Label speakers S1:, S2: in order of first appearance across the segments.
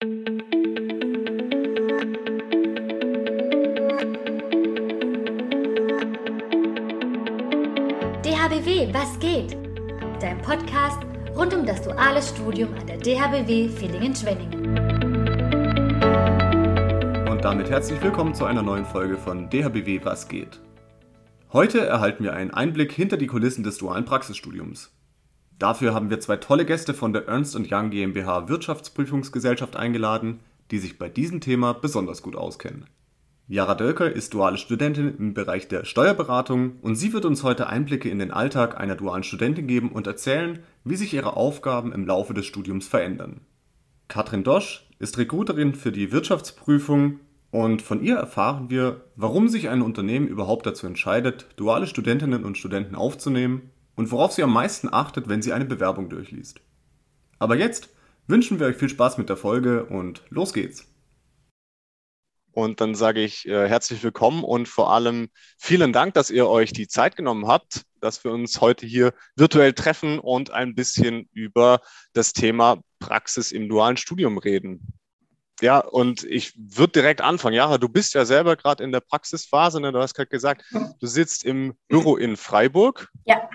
S1: DHBW, was geht? Dein Podcast rund um das duale Studium an der DHBW Villingen-Schwenningen.
S2: Und damit herzlich willkommen zu einer neuen Folge von DHBW, was geht? Heute erhalten wir einen Einblick hinter die Kulissen des dualen Praxisstudiums. Dafür haben wir zwei tolle Gäste von der Ernst Young GmbH Wirtschaftsprüfungsgesellschaft eingeladen, die sich bei diesem Thema besonders gut auskennen. Jara Dölker ist duale Studentin im Bereich der Steuerberatung und sie wird uns heute Einblicke in den Alltag einer dualen Studentin geben und erzählen, wie sich ihre Aufgaben im Laufe des Studiums verändern. Katrin Dosch ist Recruiterin für die Wirtschaftsprüfung und von ihr erfahren wir, warum sich ein Unternehmen überhaupt dazu entscheidet, duale Studentinnen und Studenten aufzunehmen und worauf sie am meisten achtet, wenn sie eine Bewerbung durchliest. Aber jetzt wünschen wir euch viel Spaß mit der Folge und los geht's.
S3: Und dann sage ich äh, herzlich willkommen und vor allem vielen Dank, dass ihr euch die Zeit genommen habt, dass wir uns heute hier virtuell treffen und ein bisschen über das Thema Praxis im dualen Studium reden. Ja, und ich würde direkt anfangen. Jara, du bist ja selber gerade in der Praxisphase. Ne? Du hast gerade gesagt, du sitzt im Büro in Freiburg.
S4: Ja.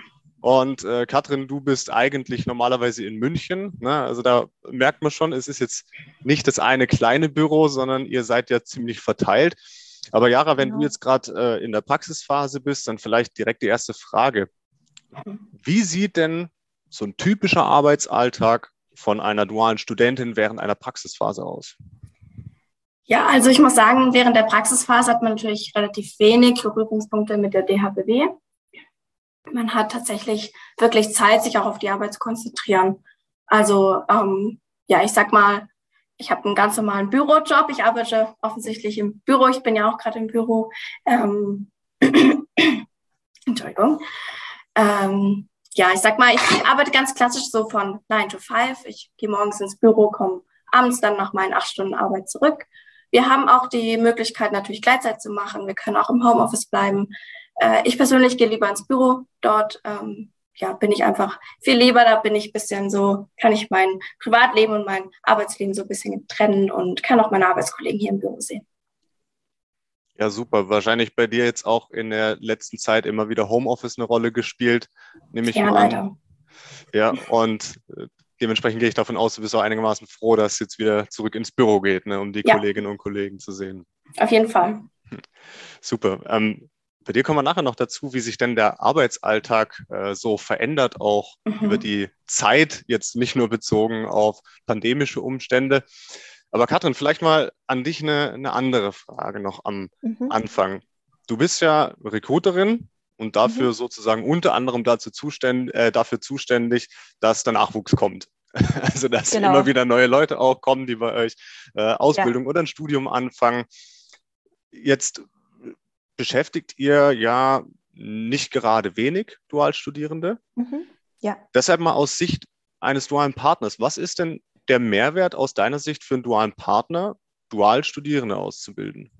S3: Und äh, Katrin, du bist eigentlich normalerweise in München. Ne? Also da merkt man schon, es ist jetzt nicht das eine kleine Büro, sondern ihr seid ja ziemlich verteilt. Aber Jara, wenn genau. du jetzt gerade äh, in der Praxisphase bist, dann vielleicht direkt die erste Frage. Wie sieht denn so ein typischer Arbeitsalltag von einer dualen Studentin während einer Praxisphase aus?
S4: Ja, also ich muss sagen, während der Praxisphase hat man natürlich relativ wenig Berührungspunkte mit der DHBW man hat tatsächlich wirklich Zeit, sich auch auf die Arbeit zu konzentrieren. Also ähm, ja, ich sag mal, ich habe einen ganz normalen Bürojob. Ich arbeite offensichtlich im Büro. Ich bin ja auch gerade im Büro. Ähm, Entschuldigung. Ähm, ja, ich sag mal, ich arbeite ganz klassisch so von 9 to 5. Ich gehe morgens ins Büro, komme abends dann nach meinen acht Stunden Arbeit zurück. Wir haben auch die Möglichkeit, natürlich Gleitzeit zu machen. Wir können auch im Homeoffice bleiben. Äh, ich persönlich gehe lieber ins Büro. Dort ähm, ja, bin ich einfach viel lieber. Da bin ich bisschen so, kann ich mein Privatleben und mein Arbeitsleben so ein bisschen trennen und kann auch meine Arbeitskollegen hier im Büro sehen.
S3: Ja, super. Wahrscheinlich bei dir jetzt auch in der letzten Zeit immer wieder Homeoffice eine Rolle gespielt, nehme ich ja, mal leider. an. Ja, und äh, dementsprechend gehe ich davon aus, du bist auch einigermaßen froh, dass es jetzt wieder zurück ins Büro geht, ne, um die ja. Kolleginnen und Kollegen zu sehen.
S4: Auf jeden Fall.
S3: Super. Ähm, bei dir kommen wir nachher noch dazu, wie sich denn der Arbeitsalltag äh, so verändert, auch mhm. über die Zeit, jetzt nicht nur bezogen auf pandemische Umstände. Aber Katrin, vielleicht mal an dich eine, eine andere Frage noch am mhm. Anfang. Du bist ja Recruiterin und dafür mhm. sozusagen unter anderem dazu zuständ, äh, dafür zuständig, dass der Nachwuchs kommt. Also dass genau. immer wieder neue Leute auch kommen, die bei euch äh, Ausbildung ja. oder ein Studium anfangen. Jetzt beschäftigt ihr ja nicht gerade wenig Dualstudierende. Mhm. Ja. Deshalb mal aus Sicht eines dualen Partners, was ist denn der Mehrwert aus deiner Sicht für einen dualen Partner, Dualstudierende auszubilden?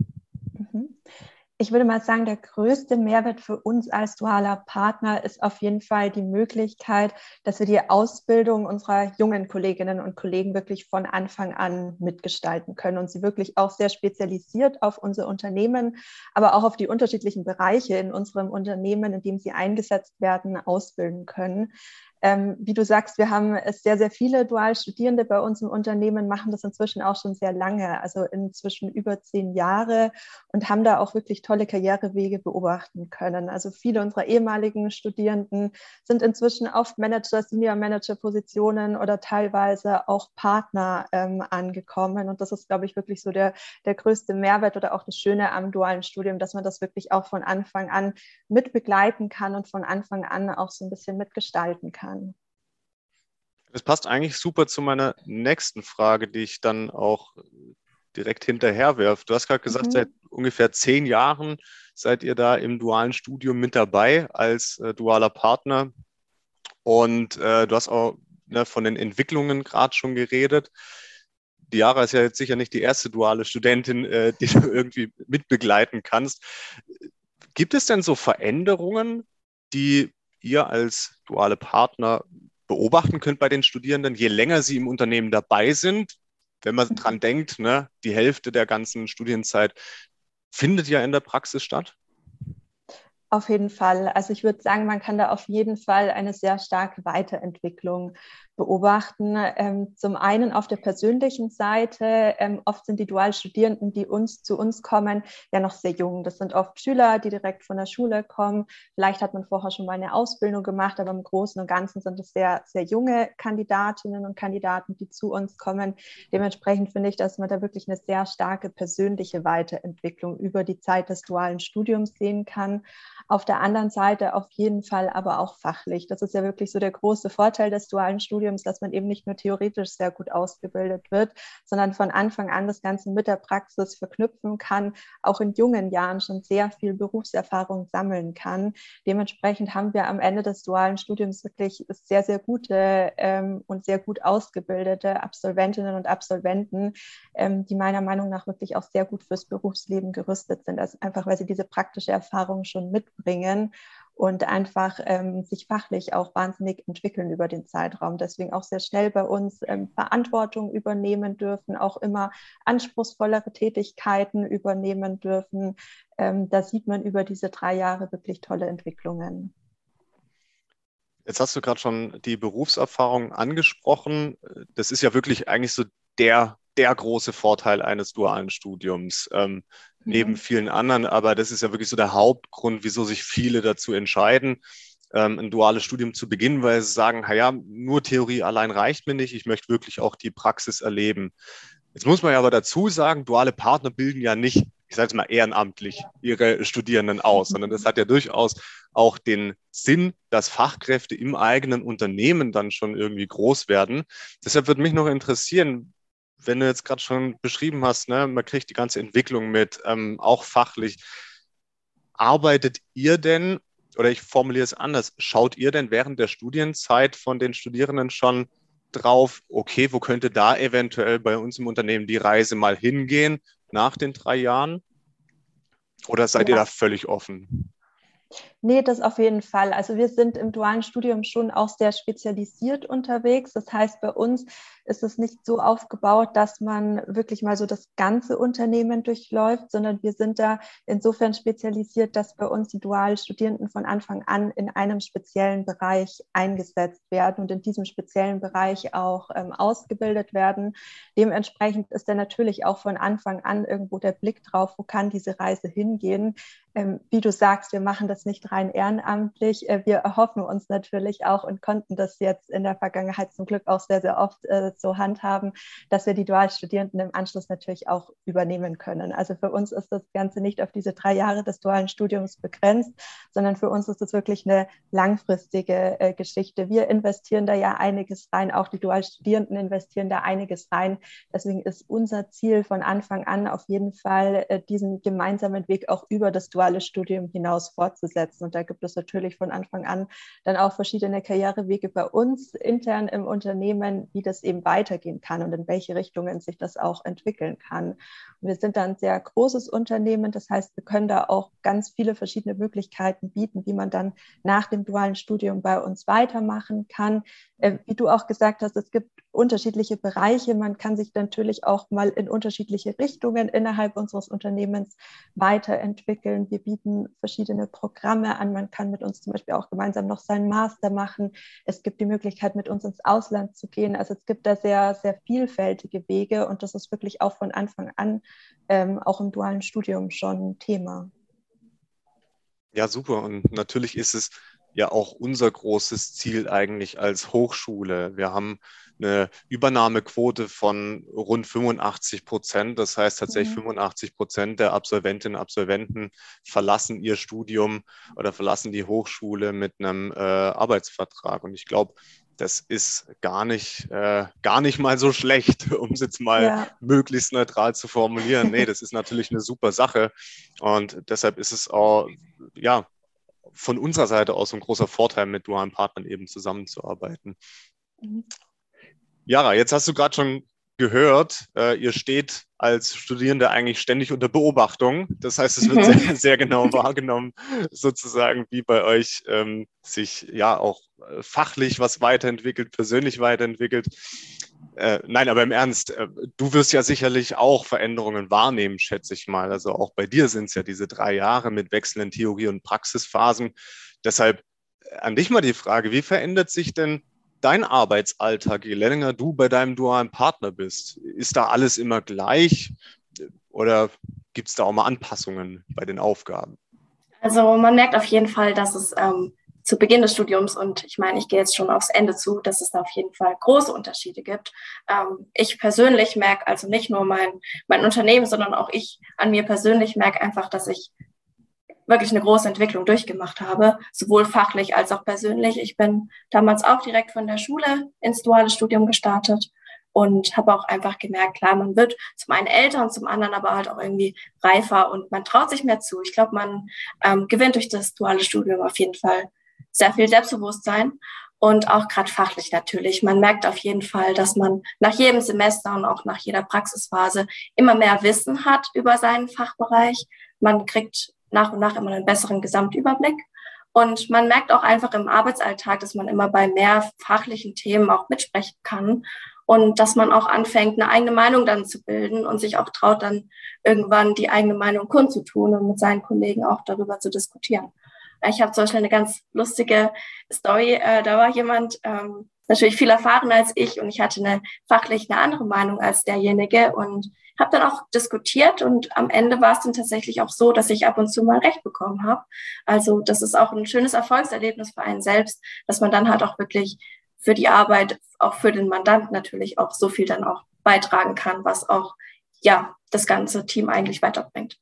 S5: Ich würde mal sagen, der größte Mehrwert für uns als dualer Partner ist auf jeden Fall die Möglichkeit, dass wir die Ausbildung unserer jungen Kolleginnen und Kollegen wirklich von Anfang an mitgestalten können und sie wirklich auch sehr spezialisiert auf unser Unternehmen, aber auch auf die unterschiedlichen Bereiche in unserem Unternehmen, in dem sie eingesetzt werden, ausbilden können. Ähm, wie du sagst, wir haben sehr, sehr viele Dualstudierende bei uns im Unternehmen, machen das inzwischen auch schon sehr lange, also inzwischen über zehn Jahre und haben da auch wirklich tolle Karrierewege beobachten können. Also viele unserer ehemaligen Studierenden sind inzwischen auf Manager, Senior Manager Positionen oder teilweise auch Partner ähm, angekommen. Und das ist, glaube ich, wirklich so der, der größte Mehrwert oder auch das Schöne am dualen Studium, dass man das wirklich auch von Anfang an mit begleiten kann und von Anfang an auch so ein bisschen mitgestalten kann kann.
S3: Das passt eigentlich super zu meiner nächsten Frage, die ich dann auch direkt hinterher werfe. Du hast gerade gesagt, mhm. seit ungefähr zehn Jahren seid ihr da im dualen Studium mit dabei als äh, dualer Partner. Und äh, du hast auch ne, von den Entwicklungen gerade schon geredet. Diara ist ja jetzt sicher nicht die erste duale Studentin, äh, die du irgendwie mitbegleiten kannst. Gibt es denn so Veränderungen, die ihr als duale Partner beobachten könnt bei den Studierenden, je länger sie im Unternehmen dabei sind, wenn man dran denkt, ne, die Hälfte der ganzen Studienzeit findet ja in der Praxis statt.
S5: Auf jeden Fall. Also ich würde sagen, man kann da auf jeden Fall eine sehr starke Weiterentwicklung beobachten. Ähm, zum einen auf der persönlichen Seite. Ähm, oft sind die Dualstudierenden, die uns zu uns kommen, ja noch sehr jung. Das sind oft Schüler, die direkt von der Schule kommen. Vielleicht hat man vorher schon mal eine Ausbildung gemacht, aber im Großen und Ganzen sind es sehr, sehr junge Kandidatinnen und Kandidaten, die zu uns kommen. Dementsprechend finde ich, dass man da wirklich eine sehr starke persönliche Weiterentwicklung über die Zeit des dualen Studiums sehen kann. Auf der anderen Seite auf jeden Fall aber auch fachlich. Das ist ja wirklich so der große Vorteil des dualen Studiums Studiums, dass man eben nicht nur theoretisch sehr gut ausgebildet wird, sondern von Anfang an das Ganze mit der Praxis verknüpfen kann, auch in jungen Jahren schon sehr viel Berufserfahrung sammeln kann. Dementsprechend haben wir am Ende des dualen Studiums wirklich sehr, sehr gute ähm, und sehr gut ausgebildete Absolventinnen und Absolventen, ähm, die meiner Meinung nach wirklich auch sehr gut fürs Berufsleben gerüstet sind, also einfach weil sie diese praktische Erfahrung schon mitbringen und einfach ähm, sich fachlich auch wahnsinnig entwickeln über den Zeitraum. Deswegen auch sehr schnell bei uns ähm, Verantwortung übernehmen dürfen, auch immer anspruchsvollere Tätigkeiten übernehmen dürfen. Ähm, da sieht man über diese drei Jahre wirklich tolle Entwicklungen.
S3: Jetzt hast du gerade schon die Berufserfahrung angesprochen. Das ist ja wirklich eigentlich so der, der große Vorteil eines dualen Studiums. Ähm, neben mhm. vielen anderen. Aber das ist ja wirklich so der Hauptgrund, wieso sich viele dazu entscheiden, ähm, ein duales Studium zu beginnen, weil sie sagen, ja, nur Theorie allein reicht mir nicht, ich möchte wirklich auch die Praxis erleben. Jetzt muss man ja aber dazu sagen, duale Partner bilden ja nicht, ich sage es mal ehrenamtlich, ihre Studierenden aus, sondern das hat ja durchaus auch den Sinn, dass Fachkräfte im eigenen Unternehmen dann schon irgendwie groß werden. Deshalb würde mich noch interessieren, wenn du jetzt gerade schon beschrieben hast, ne, man kriegt die ganze Entwicklung mit, ähm, auch fachlich. Arbeitet ihr denn, oder ich formuliere es anders, schaut ihr denn während der Studienzeit von den Studierenden schon drauf, okay, wo könnte da eventuell bei uns im Unternehmen die Reise mal hingehen nach den drei Jahren? Oder seid ja. ihr da völlig offen?
S5: Nee, das auf jeden Fall. Also wir sind im dualen Studium schon auch sehr spezialisiert unterwegs. Das heißt, bei uns ist es nicht so aufgebaut, dass man wirklich mal so das ganze Unternehmen durchläuft, sondern wir sind da insofern spezialisiert, dass bei uns die Dualstudierenden von Anfang an in einem speziellen Bereich eingesetzt werden und in diesem speziellen Bereich auch ähm, ausgebildet werden. Dementsprechend ist da natürlich auch von Anfang an irgendwo der Blick drauf, wo kann diese Reise hingehen. Ähm, wie du sagst, wir machen das nicht rein ehrenamtlich. Äh, wir erhoffen uns natürlich auch und konnten das jetzt in der Vergangenheit zum Glück auch sehr, sehr oft äh, so handhaben, dass wir die Dualstudierenden im Anschluss natürlich auch übernehmen können. Also für uns ist das Ganze nicht auf diese drei Jahre des dualen Studiums begrenzt, sondern für uns ist es wirklich eine langfristige äh, Geschichte. Wir investieren da ja einiges rein, auch die Dualstudierenden investieren da einiges rein. Deswegen ist unser Ziel von Anfang an auf jeden Fall, äh, diesen gemeinsamen Weg auch über das duale Studium hinaus fortzusetzen. Und da gibt es natürlich von Anfang an dann auch verschiedene Karrierewege bei uns intern im Unternehmen, wie das eben weitergehen kann und in welche Richtungen sich das auch entwickeln kann. Und wir sind da ein sehr großes Unternehmen, das heißt, wir können da auch ganz viele verschiedene Möglichkeiten bieten, wie man dann nach dem dualen Studium bei uns weitermachen kann. Äh, wie du auch gesagt hast, es gibt unterschiedliche Bereiche. Man kann sich natürlich auch mal in unterschiedliche Richtungen innerhalb unseres Unternehmens weiterentwickeln. Wir bieten verschiedene Programme an. Man kann mit uns zum Beispiel auch gemeinsam noch seinen Master machen. Es gibt die Möglichkeit, mit uns ins Ausland zu gehen. Also es gibt da sehr, sehr vielfältige Wege und das ist wirklich auch von Anfang an ähm, auch im dualen Studium schon Thema.
S3: Ja, super. Und natürlich ist es ja auch unser großes Ziel eigentlich als Hochschule. Wir haben eine Übernahmequote von rund 85 Prozent. Das heißt tatsächlich mhm. 85 Prozent der Absolventinnen und Absolventen verlassen ihr Studium oder verlassen die Hochschule mit einem äh, Arbeitsvertrag. Und ich glaube, das ist gar nicht, äh, gar nicht mal so schlecht, um es jetzt mal ja. möglichst neutral zu formulieren. Nee, das ist natürlich eine super Sache. Und deshalb ist es auch, ja, von unserer Seite aus ein großer Vorteil, mit dualen Partnern eben zusammenzuarbeiten. Mhm. Jara, jetzt hast du gerade schon gehört, äh, ihr steht als Studierende eigentlich ständig unter Beobachtung. Das heißt, es wird mhm. sehr, sehr, genau wahrgenommen, sozusagen, wie bei euch ähm, sich ja auch äh, fachlich was weiterentwickelt, persönlich weiterentwickelt. Äh, nein, aber im Ernst, äh, du wirst ja sicherlich auch Veränderungen wahrnehmen, schätze ich mal. Also auch bei dir sind es ja diese drei Jahre mit wechselnden Theorie- und Praxisphasen. Deshalb äh, an dich mal die Frage, wie verändert sich denn dein Arbeitsalltag, je länger du bei deinem dualen Partner bist? Ist da alles immer gleich oder gibt es da auch mal Anpassungen bei den Aufgaben?
S4: Also man merkt auf jeden Fall, dass es ähm, zu Beginn des Studiums und ich meine, ich gehe jetzt schon aufs Ende zu, dass es da auf jeden Fall große Unterschiede gibt. Ähm, ich persönlich merke also nicht nur mein, mein Unternehmen, sondern auch ich an mir persönlich merke einfach, dass ich wirklich eine große Entwicklung durchgemacht habe, sowohl fachlich als auch persönlich. Ich bin damals auch direkt von der Schule ins duale Studium gestartet und habe auch einfach gemerkt, klar, man wird zum einen älter und zum anderen aber halt auch irgendwie reifer und man traut sich mehr zu. Ich glaube, man ähm, gewinnt durch das duale Studium auf jeden Fall sehr viel Selbstbewusstsein und auch gerade fachlich natürlich. Man merkt auf jeden Fall, dass man nach jedem Semester und auch nach jeder Praxisphase immer mehr Wissen hat über seinen Fachbereich. Man kriegt nach und nach immer einen besseren Gesamtüberblick. Und man merkt auch einfach im Arbeitsalltag, dass man immer bei mehr fachlichen Themen auch mitsprechen kann und dass man auch anfängt, eine eigene Meinung dann zu bilden und sich auch traut, dann irgendwann die eigene Meinung kundzutun und mit seinen Kollegen auch darüber zu diskutieren. Ich habe zum Beispiel eine ganz lustige Story. Äh, da war jemand ähm, natürlich viel erfahrener als ich und ich hatte eine fachlich eine andere Meinung als derjenige und habe dann auch diskutiert und am Ende war es dann tatsächlich auch so, dass ich ab und zu mal recht bekommen habe. Also das ist auch ein schönes Erfolgserlebnis für einen selbst, dass man dann halt auch wirklich für die Arbeit, auch für den Mandanten natürlich auch so viel dann auch beitragen kann, was auch ja das ganze Team eigentlich weiterbringt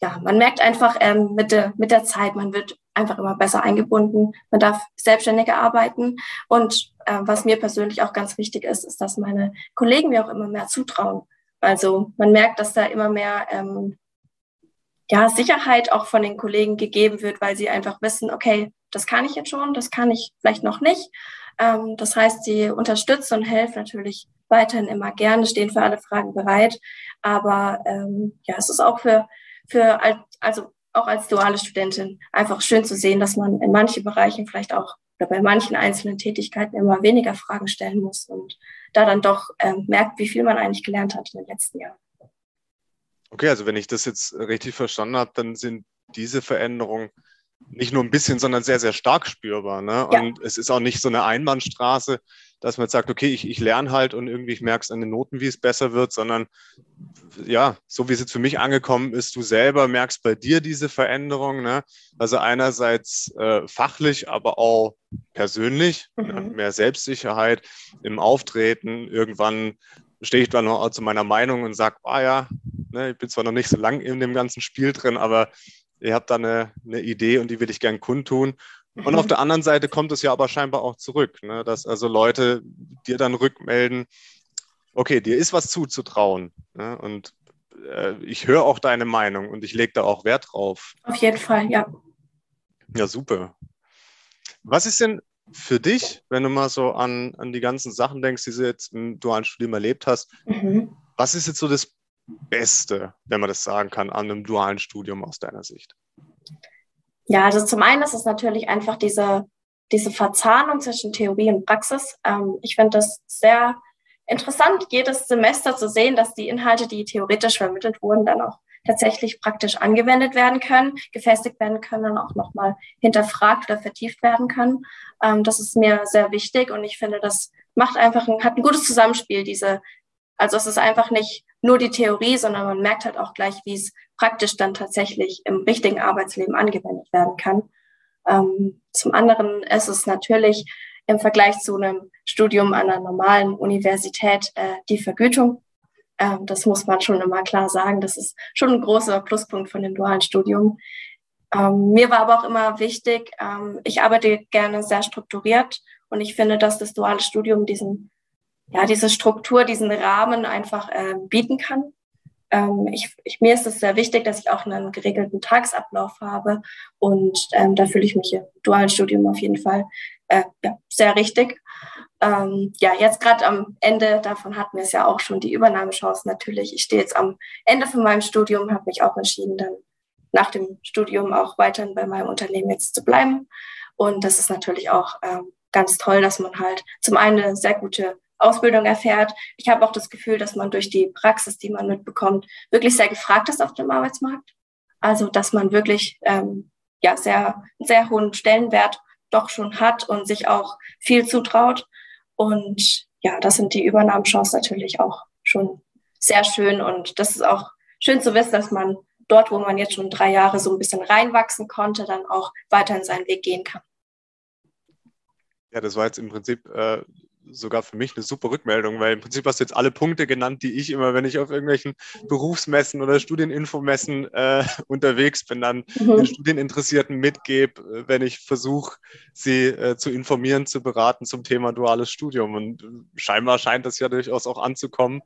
S4: ja, man merkt einfach ähm, mit, der, mit der Zeit, man wird einfach immer besser eingebunden, man darf selbstständiger arbeiten. Und äh, was mir persönlich auch ganz wichtig ist, ist, dass meine Kollegen mir auch immer mehr zutrauen. Also man merkt, dass da immer mehr ähm, ja, Sicherheit auch von den Kollegen gegeben wird, weil sie einfach wissen, okay, das kann ich jetzt schon, das kann ich vielleicht noch nicht. Ähm, das heißt, sie unterstützen und helfen natürlich weiterhin immer gerne, stehen für alle Fragen bereit. Aber ähm, ja, es ist auch für für, also auch als duale Studentin einfach schön zu sehen, dass man in manchen Bereichen vielleicht auch oder bei manchen einzelnen Tätigkeiten immer weniger Fragen stellen muss und da dann doch ähm, merkt, wie viel man eigentlich gelernt hat in den letzten Jahren.
S3: Okay, also wenn ich das jetzt richtig verstanden habe, dann sind diese Veränderungen nicht nur ein bisschen, sondern sehr, sehr stark spürbar. Ne? Ja. Und es ist auch nicht so eine Einbahnstraße, dass man sagt, okay, ich, ich lerne halt und irgendwie ich merke es an den Noten, wie es besser wird, sondern ja, so wie es jetzt für mich angekommen ist, du selber merkst bei dir diese Veränderung. Ne? Also einerseits äh, fachlich, aber auch persönlich, ne? mhm. ne? mehr Selbstsicherheit im Auftreten. Irgendwann stehe ich dann noch zu meiner Meinung und sage, ah ja, ne, ich bin zwar noch nicht so lang in dem ganzen Spiel drin, aber ihr habt da eine, eine Idee und die will ich gern kundtun. Und auf mhm. der anderen Seite kommt es ja aber scheinbar auch zurück, ne? dass also Leute dir dann rückmelden, okay, dir ist was zuzutrauen. Ne? Und äh, ich höre auch deine Meinung und ich lege da auch Wert drauf.
S4: Auf jeden Fall, ja.
S3: Ja, super. Was ist denn für dich, wenn du mal so an, an die ganzen Sachen denkst, die du jetzt im dualen Studium erlebt hast, mhm. was ist jetzt so das Beste, wenn man das sagen kann, an einem dualen Studium aus deiner Sicht?
S4: Ja, also zum einen ist es natürlich einfach diese, diese Verzahnung zwischen Theorie und Praxis. Ähm, ich finde das sehr interessant, jedes Semester zu sehen, dass die Inhalte, die theoretisch vermittelt wurden, dann auch tatsächlich praktisch angewendet werden können, gefestigt werden können und auch nochmal hinterfragt oder vertieft werden können. Ähm, das ist mir sehr wichtig und ich finde, das macht einfach ein, hat ein gutes Zusammenspiel, diese, also es ist einfach nicht nur die Theorie, sondern man merkt halt auch gleich, wie es praktisch dann tatsächlich im richtigen Arbeitsleben angewendet werden kann. Ähm, zum anderen ist es natürlich im Vergleich zu einem Studium an einer normalen Universität äh, die Vergütung. Ähm, das muss man schon immer klar sagen. Das ist schon ein großer Pluspunkt von dem dualen Studium. Ähm, mir war aber auch immer wichtig, ähm, ich arbeite gerne sehr strukturiert und ich finde, dass das duale Studium diesen, ja, diese Struktur, diesen Rahmen einfach äh, bieten kann. Ähm, ich, ich, mir ist es sehr wichtig, dass ich auch einen geregelten Tagesablauf habe und ähm, da fühle ich mich im dualen Studium auf jeden Fall äh, ja, sehr richtig. Ähm, ja, jetzt gerade am Ende, davon hatten wir es ja auch schon, die Übernahmechance natürlich. Ich stehe jetzt am Ende von meinem Studium, habe mich auch entschieden, dann nach dem Studium auch weiterhin bei meinem Unternehmen jetzt zu bleiben. Und das ist natürlich auch ähm, ganz toll, dass man halt zum einen eine sehr gute Ausbildung erfährt. Ich habe auch das Gefühl, dass man durch die Praxis, die man mitbekommt, wirklich sehr gefragt ist auf dem Arbeitsmarkt. Also dass man wirklich ähm, ja sehr sehr hohen Stellenwert doch schon hat und sich auch viel zutraut. Und ja, das sind die Übernahmechancen natürlich auch schon sehr schön. Und das ist auch schön zu wissen, dass man dort, wo man jetzt schon drei Jahre so ein bisschen reinwachsen konnte, dann auch weiter in seinen Weg gehen kann.
S3: Ja, das war jetzt im Prinzip äh, sogar für mich eine super Rückmeldung, weil im Prinzip hast du jetzt alle Punkte genannt, die ich immer, wenn ich auf irgendwelchen Berufsmessen oder Studieninfomessen äh, unterwegs bin, dann mhm. den Studieninteressierten mitgebe, äh, wenn ich versuche, sie äh, zu informieren, zu beraten zum Thema duales Studium. Und scheinbar scheint das ja durchaus auch anzukommen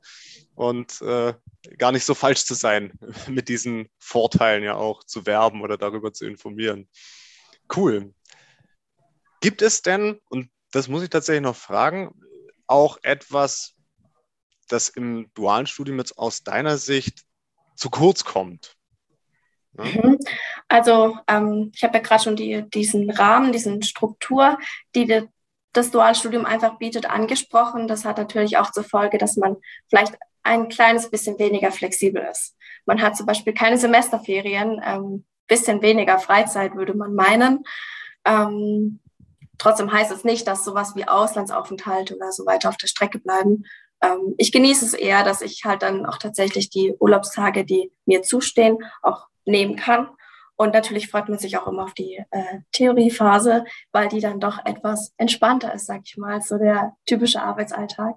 S3: und äh, gar nicht so falsch zu sein, mit diesen Vorteilen ja auch zu werben oder darüber zu informieren. Cool. Gibt es denn, und das muss ich tatsächlich noch fragen, auch etwas, das im dualen Studium jetzt aus deiner Sicht zu kurz kommt?
S4: Ja? Mhm. Also ähm, ich habe ja gerade schon die, diesen Rahmen, diesen Struktur, die de, das Dualstudium einfach bietet, angesprochen. Das hat natürlich auch zur Folge, dass man vielleicht ein kleines bisschen weniger flexibel ist. Man hat zum Beispiel keine Semesterferien, ähm, bisschen weniger Freizeit, würde man meinen. Ähm, Trotzdem heißt es nicht, dass sowas wie Auslandsaufenthalte oder so weiter auf der Strecke bleiben. Ähm, ich genieße es eher, dass ich halt dann auch tatsächlich die Urlaubstage, die mir zustehen, auch nehmen kann. Und natürlich freut man sich auch immer auf die äh, Theoriephase, weil die dann doch etwas entspannter ist, sag ich mal, so der typische Arbeitsalltag.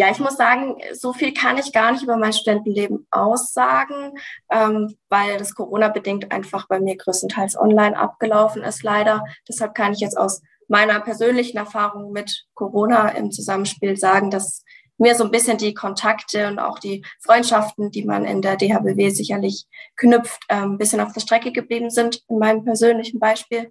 S4: Ja, ich muss sagen, so viel kann ich gar nicht über mein Studentenleben aussagen, ähm, weil das Corona-bedingt einfach bei mir größtenteils online abgelaufen ist, leider. Deshalb kann ich jetzt aus meiner persönlichen Erfahrung mit Corona im Zusammenspiel sagen, dass mir so ein bisschen die Kontakte und auch die Freundschaften, die man in der DHBW sicherlich knüpft, ein ähm, bisschen auf der Strecke geblieben sind, in meinem persönlichen Beispiel.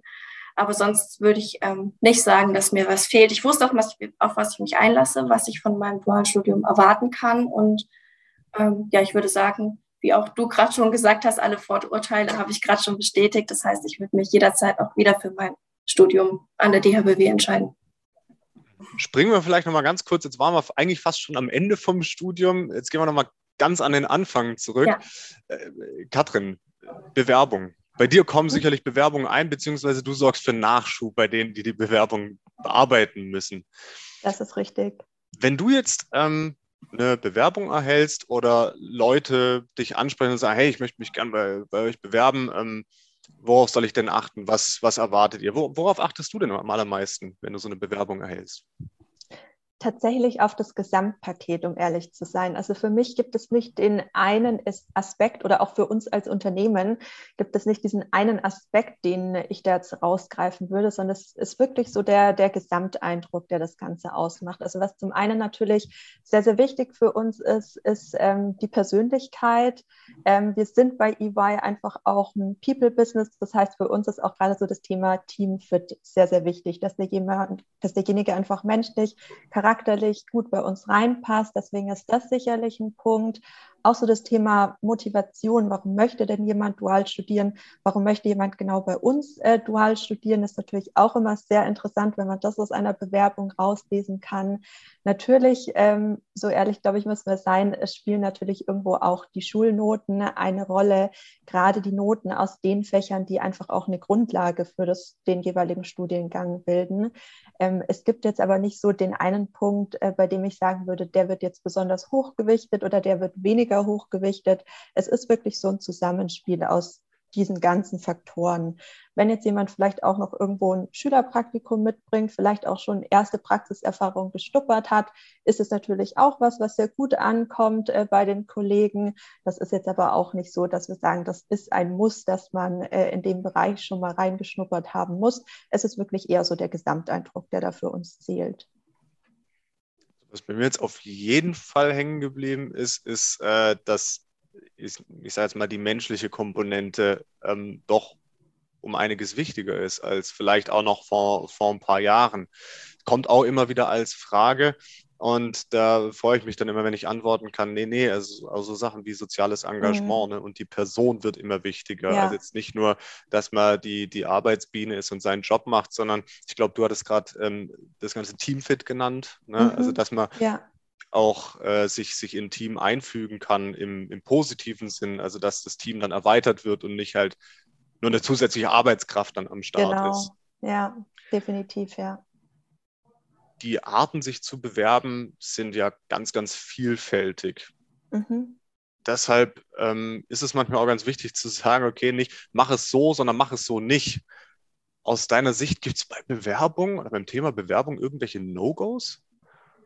S4: Aber sonst würde ich ähm, nicht sagen, dass mir was fehlt. Ich wusste auch, was ich, auf was ich mich einlasse, was ich von meinem dualen Studium erwarten kann. Und ähm, ja, ich würde sagen, wie auch du gerade schon gesagt hast, alle Vorurteile habe ich gerade schon bestätigt. Das heißt, ich würde mich jederzeit auch wieder für mein Studium an der DHBW entscheiden.
S3: Springen wir vielleicht nochmal ganz kurz. Jetzt waren wir eigentlich fast schon am Ende vom Studium. Jetzt gehen wir nochmal ganz an den Anfang zurück. Ja. Äh, Katrin, Bewerbung. Bei dir kommen sicherlich Bewerbungen ein, beziehungsweise du sorgst für Nachschub bei denen, die die Bewerbung bearbeiten müssen.
S5: Das ist richtig.
S3: Wenn du jetzt ähm, eine Bewerbung erhältst oder Leute dich ansprechen und sagen, hey, ich möchte mich gerne bei, bei euch bewerben, ähm, worauf soll ich denn achten? Was, was erwartet ihr? Worauf achtest du denn am allermeisten, wenn du so eine Bewerbung erhältst?
S5: Tatsächlich auf das Gesamtpaket, um ehrlich zu sein. Also für mich gibt es nicht den einen Aspekt oder auch für uns als Unternehmen gibt es nicht diesen einen Aspekt, den ich da jetzt rausgreifen würde, sondern es ist wirklich so der, der Gesamteindruck, der das Ganze ausmacht. Also was zum einen natürlich sehr, sehr wichtig für uns ist, ist ähm, die Persönlichkeit. Ähm, wir sind bei EY einfach auch ein People-Business. Das heißt, für uns ist auch gerade so das Thema Teamfit sehr, sehr wichtig, dass, der jemand, dass derjenige einfach menschlich, charakterlich charakterlich gut bei uns reinpasst. Deswegen ist das sicherlich ein Punkt. Auch so das Thema Motivation. Warum möchte denn jemand dual studieren? Warum möchte jemand genau bei uns äh, dual studieren? Ist natürlich auch immer sehr interessant, wenn man das aus einer Bewerbung rauslesen kann. Natürlich, ähm, so ehrlich glaube ich, müssen wir sein, es spielen natürlich irgendwo auch die Schulnoten eine Rolle, gerade die Noten aus den Fächern, die einfach auch eine Grundlage für das, den jeweiligen Studiengang bilden. Ähm, es gibt jetzt aber nicht so den einen Punkt, äh, bei dem ich sagen würde, der wird jetzt besonders hochgewichtet oder der wird weniger hochgewichtet. Es ist wirklich so ein Zusammenspiel aus diesen ganzen Faktoren. Wenn jetzt jemand vielleicht auch noch irgendwo ein Schülerpraktikum mitbringt, vielleicht auch schon erste Praxiserfahrung bestuppert hat, ist es natürlich auch was, was sehr gut ankommt äh, bei den Kollegen. Das ist jetzt aber auch nicht so, dass wir sagen, das ist ein Muss, dass man äh, in dem Bereich schon mal reingeschnuppert haben muss. Es ist wirklich eher so der Gesamteindruck, der da für uns zählt.
S3: Was bei mir jetzt auf jeden Fall hängen geblieben ist, ist, äh, dass ich, ich sage jetzt mal, die menschliche Komponente ähm, doch um einiges wichtiger ist als vielleicht auch noch vor, vor ein paar Jahren. Kommt auch immer wieder als Frage. Und da freue ich mich dann immer, wenn ich antworten kann, nee, nee, also, also Sachen wie soziales Engagement mhm. ne? und die Person wird immer wichtiger. Ja. Also jetzt nicht nur, dass man die, die Arbeitsbiene ist und seinen Job macht, sondern ich glaube, du hattest gerade ähm, das ganze Teamfit genannt. Ne? Mhm. Also dass man ja. auch äh, sich, sich in ein Team einfügen kann im, im positiven Sinn, also dass das Team dann erweitert wird und nicht halt nur eine zusätzliche Arbeitskraft dann am Start genau. ist.
S5: Ja, definitiv, ja
S3: die Arten, sich zu bewerben, sind ja ganz, ganz vielfältig. Mhm. Deshalb ähm, ist es manchmal auch ganz wichtig zu sagen, okay, nicht mach es so, sondern mach es so nicht. Aus deiner Sicht gibt es bei Bewerbung oder beim Thema Bewerbung irgendwelche No-Gos?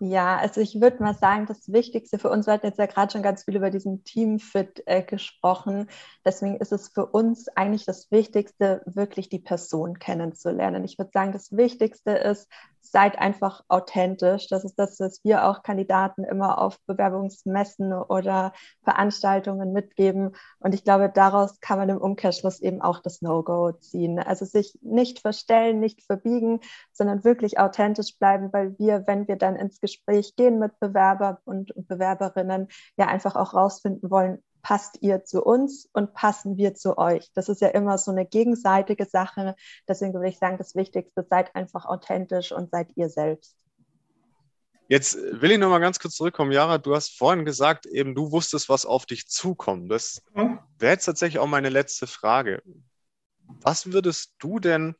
S5: Ja, also ich würde mal sagen, das Wichtigste für uns, wir hatten jetzt ja gerade schon ganz viel über diesen Teamfit äh, gesprochen. Deswegen ist es für uns eigentlich das Wichtigste, wirklich die Person kennenzulernen. Ich würde sagen, das Wichtigste ist, seid einfach authentisch. Das ist das, was wir auch Kandidaten immer auf Bewerbungsmessen oder Veranstaltungen mitgeben. Und ich glaube, daraus kann man im Umkehrschluss eben auch das No-Go ziehen. Also sich nicht verstellen, nicht verbiegen, sondern wirklich authentisch bleiben, weil wir, wenn wir dann ins Gespräch gehen mit Bewerber und Bewerberinnen, ja einfach auch rausfinden wollen, passt ihr zu uns und passen wir zu euch. Das ist ja immer so eine gegenseitige Sache. Deswegen würde ich sagen, das Wichtigste, seid einfach authentisch und seid ihr selbst.
S3: Jetzt will ich noch mal ganz kurz zurückkommen. Jara, du hast vorhin gesagt, eben du wusstest, was auf dich zukommt. Das mhm. wäre jetzt tatsächlich auch meine letzte Frage. Was würdest du denn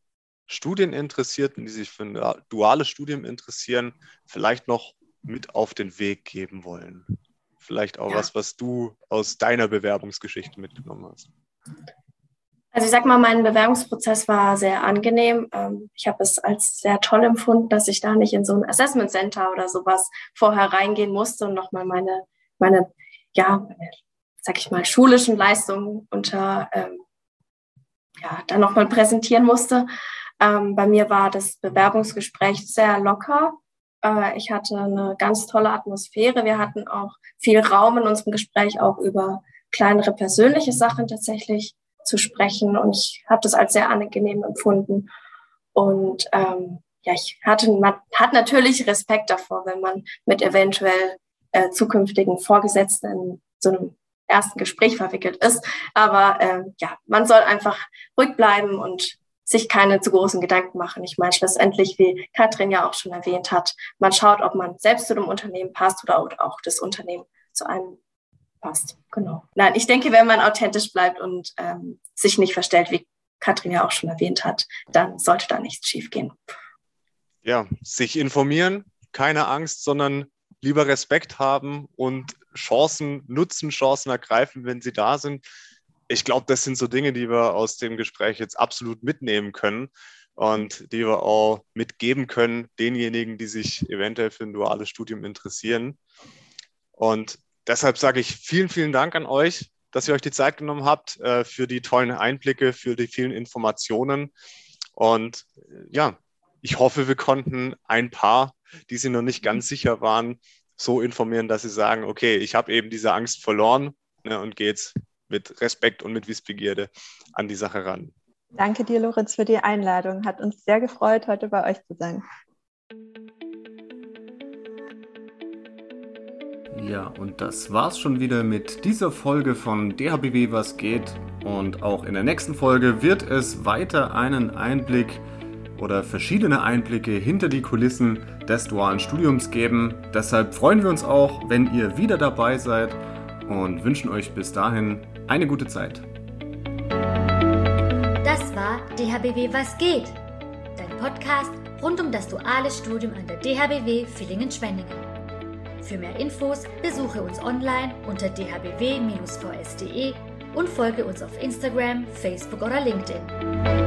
S3: Studieninteressierten, die sich für ein duales Studium interessieren, vielleicht noch mit auf den Weg geben wollen? Vielleicht auch ja. was, was du aus deiner Bewerbungsgeschichte mitgenommen hast.
S4: Also ich sag mal, mein Bewerbungsprozess war sehr angenehm. Ähm, ich habe es als sehr toll empfunden, dass ich da nicht in so ein Assessment Center oder sowas vorher reingehen musste und nochmal meine, meine, ja, sag ich mal, schulischen Leistungen unter, ähm, ja, dann nochmal präsentieren musste. Ähm, bei mir war das Bewerbungsgespräch sehr locker. Äh, ich hatte eine ganz tolle Atmosphäre. Wir hatten auch viel Raum in unserem Gespräch auch über kleinere persönliche Sachen tatsächlich zu sprechen. Und ich habe das als sehr angenehm empfunden. Und ähm, ja, ich hatte, man hat natürlich Respekt davor, wenn man mit eventuell äh, zukünftigen Vorgesetzten in so einem ersten Gespräch verwickelt ist. Aber äh, ja, man soll einfach ruhig bleiben und sich keine zu großen Gedanken machen. Ich meine, schlussendlich, wie Katrin ja auch schon erwähnt hat, man schaut, ob man selbst zu dem Unternehmen passt oder auch das Unternehmen zu einem passt. Genau. Nein, ich denke, wenn man authentisch bleibt und ähm, sich nicht verstellt, wie Katrin ja auch schon erwähnt hat, dann sollte da nichts schiefgehen.
S3: Ja, sich informieren, keine Angst, sondern lieber Respekt haben und Chancen nutzen, Chancen ergreifen, wenn sie da sind ich glaube, das sind so Dinge, die wir aus dem Gespräch jetzt absolut mitnehmen können und die wir auch mitgeben können denjenigen, die sich eventuell für ein duales Studium interessieren. Und deshalb sage ich vielen, vielen Dank an euch, dass ihr euch die Zeit genommen habt äh, für die tollen Einblicke, für die vielen Informationen. Und äh, ja, ich hoffe, wir konnten ein paar, die sich noch nicht ganz sicher waren, so informieren, dass sie sagen, okay, ich habe eben diese Angst verloren ne, und gehe jetzt mit Respekt und mit Wissbegierde an die Sache ran.
S5: Danke dir, Lorenz, für die Einladung. Hat uns sehr gefreut, heute bei euch zu sein.
S2: Ja, und das war's schon wieder mit dieser Folge von DHBW Was geht. Und auch in der nächsten Folge wird es weiter einen Einblick oder verschiedene Einblicke hinter die Kulissen des dualen Studiums geben. Deshalb freuen wir uns auch, wenn ihr wieder dabei seid und wünschen euch bis dahin eine gute Zeit.
S1: Das war DHBW Was geht? Dein Podcast rund um das duale Studium an der DHBW Villingen-Schwenningen. Für mehr Infos besuche uns online unter dhbw-vs.de und folge uns auf Instagram, Facebook oder LinkedIn.